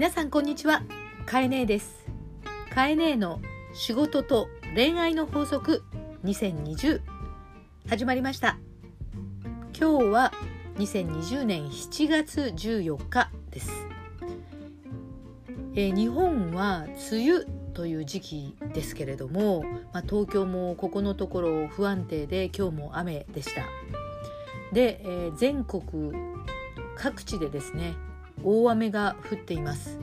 皆さんこんにちは。かえねえです。かえねえの仕事と恋愛の法則2020始まりました。今日は2020年7月14日です、えー、日本は梅雨という時期ですけれども、まあ、東京もここのところ不安定で今日も雨でした。で、えー、全国各地でですね大雨が降っています、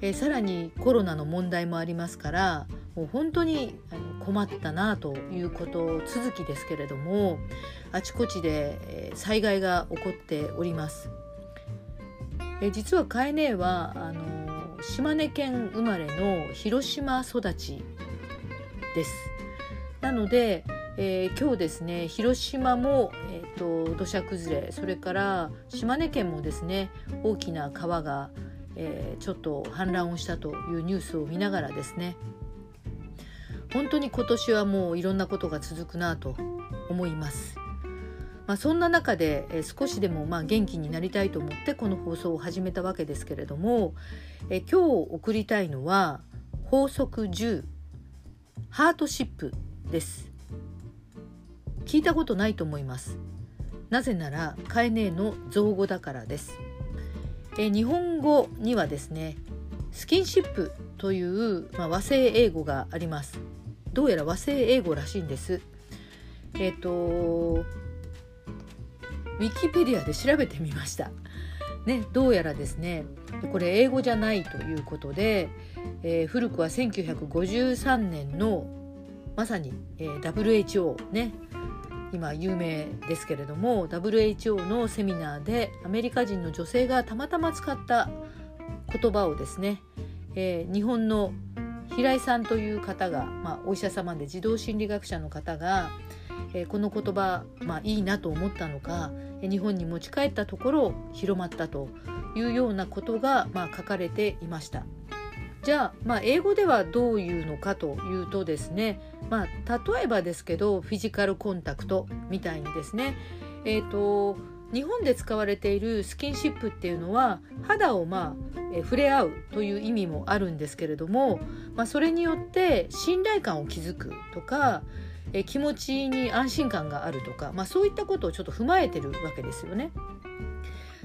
えー、さらにコロナの問題もありますからもう本当に困ったなということ続きですけれどもあちこちで災害が起こっております。え実はカエネはあの島根県生まれの広島育ちです。なので、えー、今日ですね広島も、えーと、土砂崩れそれから島根県もですね大きな川が、えー、ちょっと氾濫をしたというニュースを見ながらですね本当に今年はもういろんなことが続くなと思います。まあ、そんな中で、えー、少しでもまあ元気になりたいと思ってこの放送を始めたわけですけれども、え、今日送りたいのは法則10ハートシップです。聞いたことないと思います。なぜならカエネの造語だからです。え日本語にはですねスキンシップという、まあ、和製英語があります。どうやら和製英語らしいんです。えっ、ー、とウィキペディアで調べてみました。ね、どうやらですねこれ英語じゃないということで、えー、古くは1953年のまさに、えー、WHO ね今有名ですけれども WHO のセミナーでアメリカ人の女性がたまたま使った言葉をですね、えー、日本の平井さんという方が、まあ、お医者様で児童心理学者の方が、えー、この言葉、まあ、いいなと思ったのか日本に持ち帰ったところ広まったというようなことが、まあ、書かれていました。じゃあ、まあ、英語ではどういうのかというとですね、まあ、例えばですけどフィジカルコンタクトみたいにですね、えーと、日本で使われているスキンシップっていうのは肌をまあ、え触れ合うという意味もあるんですけれども、まあ、それによって信頼感を築くとかえ気持ちに安心感があるとか、まあ、そういったことをちょっと踏まえてるわけですよね。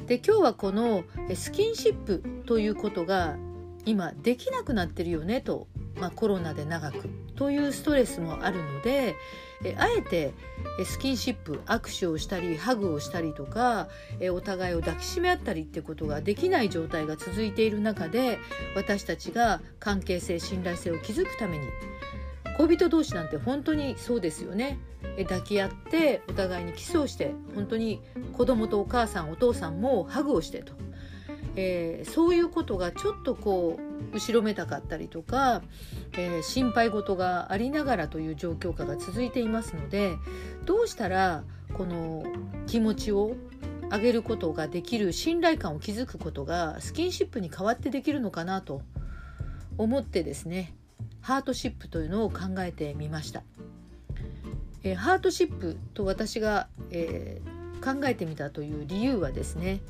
で今日はこのスキンシップということが今できなくなってるよねと、まあ、コロナで長くというストレスもあるのでえあえてスキンシップ握手をしたりハグをしたりとかえお互いを抱きしめ合ったりってことができない状態が続いている中で私たちが関係性信頼性を築くために恋人同士なんて本当にそうですよね。抱き合ってお互いにキスをして本当に子供とお母さんお父さんもハグをしてと。えー、そういうことがちょっとこう後ろめたかったりとか、えー、心配事がありながらという状況下が続いていますのでどうしたらこの気持ちを上げることができる信頼感を築くことがスキンシップに代わってできるのかなと思ってですねハートシップというのを考えてみました。えー、ハートシップと私が、え、考えてみたという理由はですね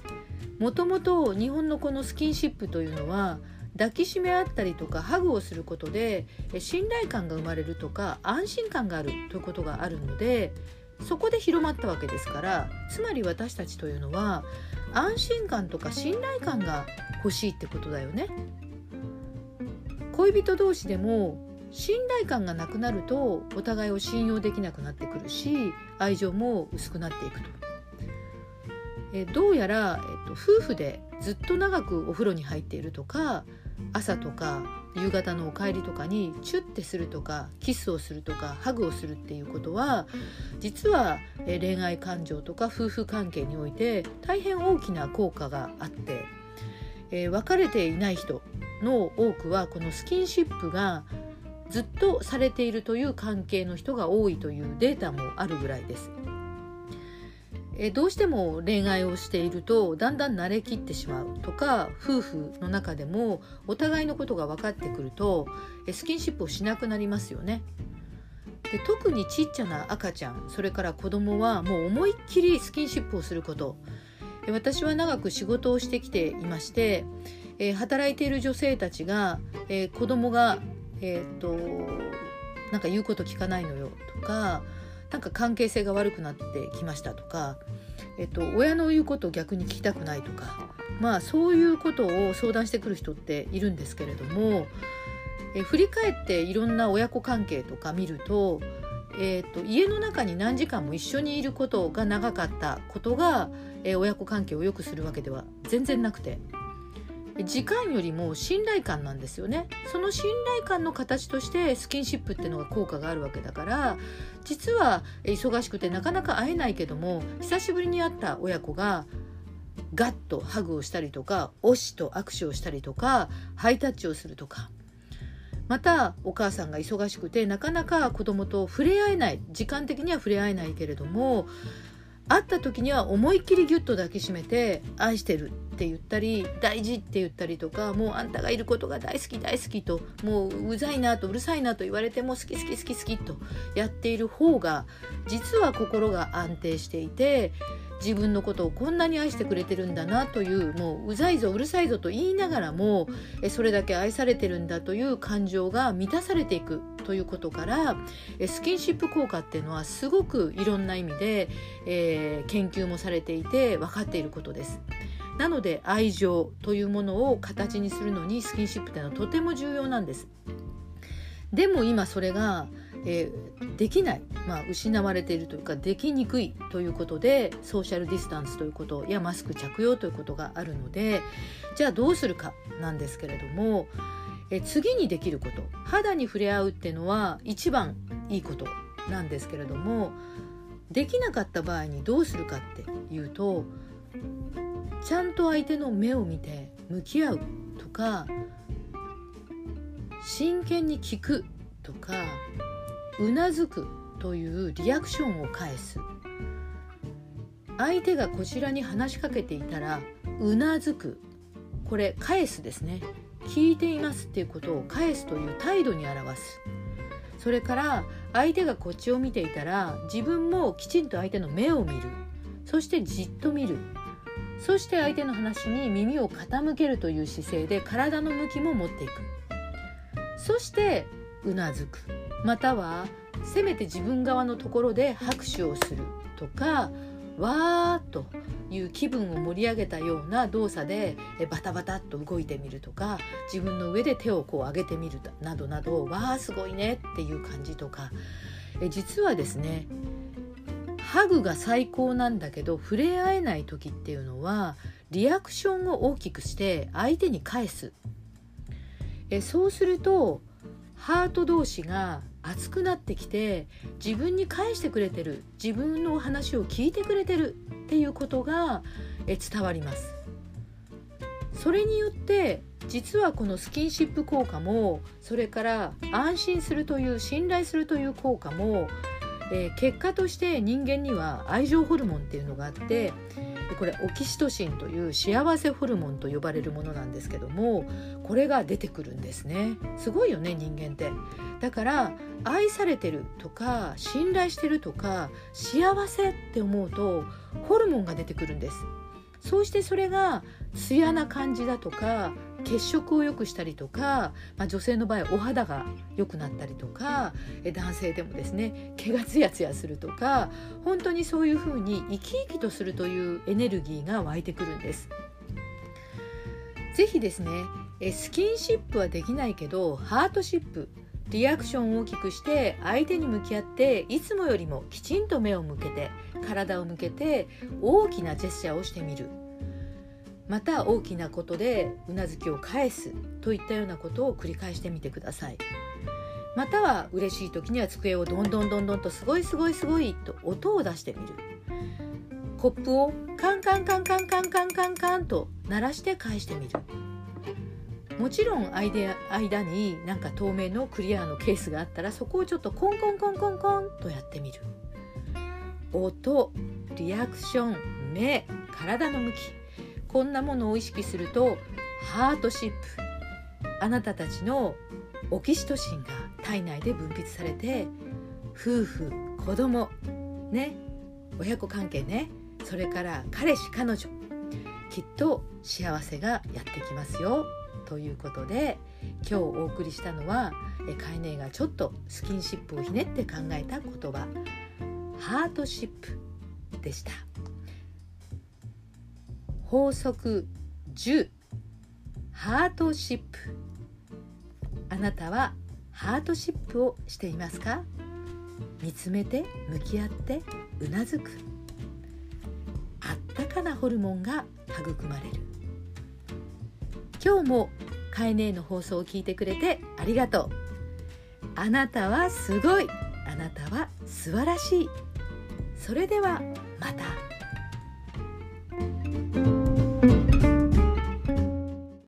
もともと日本のこのスキンシップというのは抱きしめ合ったりとかハグをすることで信頼感が生まれるとか安心感があるということがあるのでそこで広まったわけですからつまり私たちというのは安心感とか信頼感が欲しいってことだよね。恋人同士でも信頼感がなくなるとお互いを信用できなくなってくるし愛情も薄くなっていくと。えどうやら、えっと、夫婦でずっと長くお風呂に入っているとか朝とか夕方のお帰りとかにチュッてするとかキスをするとかハグをするっていうことは実は恋愛感情とか夫婦関係において大変大きな効果があって、えー、別れていない人の多くはこのスキンシップがずっとされているという関係の人が多いというデータもあるぐらいです。えどうしても恋愛をしているとだんだん慣れきってしまうとか夫婦の中でもお互いのことが分かってくるとスキンシップをしなくなりますよね。で特にちっちゃな赤ちゃんそれから子供はもう思いっきりスキンシップをすること私は長く仕事をしてきていましてえー、働いている女性たちが、えー、子供がえっ、となんか言うこと聞かないのよとかなんか関係性が悪くなってきましたとか、えっと、親の言うことを逆に聞きたくないとかまあそういうことを相談してくる人っているんですけれどもえ振り返っていろんな親子関係とか見ると,、えーと、家の中に何時間も一緒にいることが長かったことが、え、親子関係を良くするわけでは全然なくて。時間よりも信頼感なんですよね。その信頼感の形としてスキンシップっていうのが効果があるわけだから実は忙しくてなかなか会えないけども久しぶりに会った親子がガッとハグをしたりとか推しと握手をしたりとかハイタッチをするとか。またお母さんが忙しくてなかなか子供と触れ合えない。時間的には触れ合えないけれども会った時には思いっきりギュッと抱きしめて「愛してる」って言ったり「大事」って言ったりとか「もうあんたがいることが大好き大好き」と「もううざいな」と「うるさいな」と言われても「好き好き好き好き」とやっている方が実は心が安定していて自分のことをこんなに愛してくれてるんだなというもううざいぞうるさいぞと言いながらもそれだけ愛されてるんだという感情が満たされていくということからスキンシップ効果っていうのはすごくいろんな意味で、えー、研究もされていて分かっていることです。なので愛情というものを形にするのにスキンシップというのはとても重要なんです。でも今それがえー、できない、まあ、失われているというかできにくいということでソーシャルディスタンスということやマスク着用ということがあるのでじゃあどうするかなんですけれども、えー、次にできること肌に触れ合うっていうのは一番いいことなんですけれどもできなかった場合にどうするかっていうとちゃんと相手の目を見て向き合うとか真剣に聞くとかうなずくというリアクションを返す。相手がこちらに話しかけていたらうなずく。これ返すですね。聞いていますっていうことを返すという態度に表す。それから相手がこっちを見ていたら自分もきちんと相手の目を見る。そしてじっと見る。そして相手の話に耳を傾けるという姿勢で体の向きも持っていく。そしてうなずく。またはせめて自分側のところで拍手をするとかわーという気分を盛り上げたような動作でバタバタっと動いてみるとか自分の上で手をこう上げてみるなどなどわーすごいねっていう感じとか。え実はですねハグが最高なんだけど触れ合えない時っていうのはリアクションを大きくして相手に返す。えそうするとハート同士が熱くなってきて自分に返してくれてる自分の話を聞いてくれてるっていうことが伝わります。それによって実はこのスキンシップ効果もそれから安心するという信頼するという効果も、えー、結果として人間には愛情ホルモンっていうのがあってこれオキシトシンという幸せホルモンと呼ばれるものなんですけどもこれが出てくるんですね。すごいよね人間って。だから愛されてるとか信頼してるとか幸せって思うとホルモンが出てくるんです。そうしてそれが艶な感じだとか血色を良くしたりとか、まあ、女性の場合お肌が良くなったりとか男性でもですね毛がツヤツヤするとか本当にそういうふうに生き生きとするというエネルギーが湧いてくるんです。ぜひですねスキンシップはできないけどハートシップリアクションを大きくして相手に向き合っていつもよりもきちんと目を向けて体を向けて大きなジェスチャーをしてみるまた大きなことでうなずきを返すといったようなことを繰り返してみてください。または嬉しい時には机をどんどんどんどんとすごいすごいすごいと音を出してみる。コップをカンカンカンカンカンカンカンカンと鳴らして返してみるもちろん間間になんか透明のクリアのケースがあったらそこをちょっとコンコンコンコンコンとやってみる音リアクション目体の向きこんなものを意識するとハートシップあなたたちのオキシトシンが体内で分泌されて夫婦子供ね親子関係ねそれから彼氏彼女きっと幸せがやってきますよ。ということで今日お送りしたのはカイネがちょっとスキンシップをひねって考えた言葉ハートシップでした。法則10ハートシップ。あなたはハートシップをしていますか？見つめて向き合ってうなずく。あったかなホルモンが育まれる。今日もカエネの放送を聞いてくれてありがとう。あなたはすごい。あなたは素晴らしい。それでは。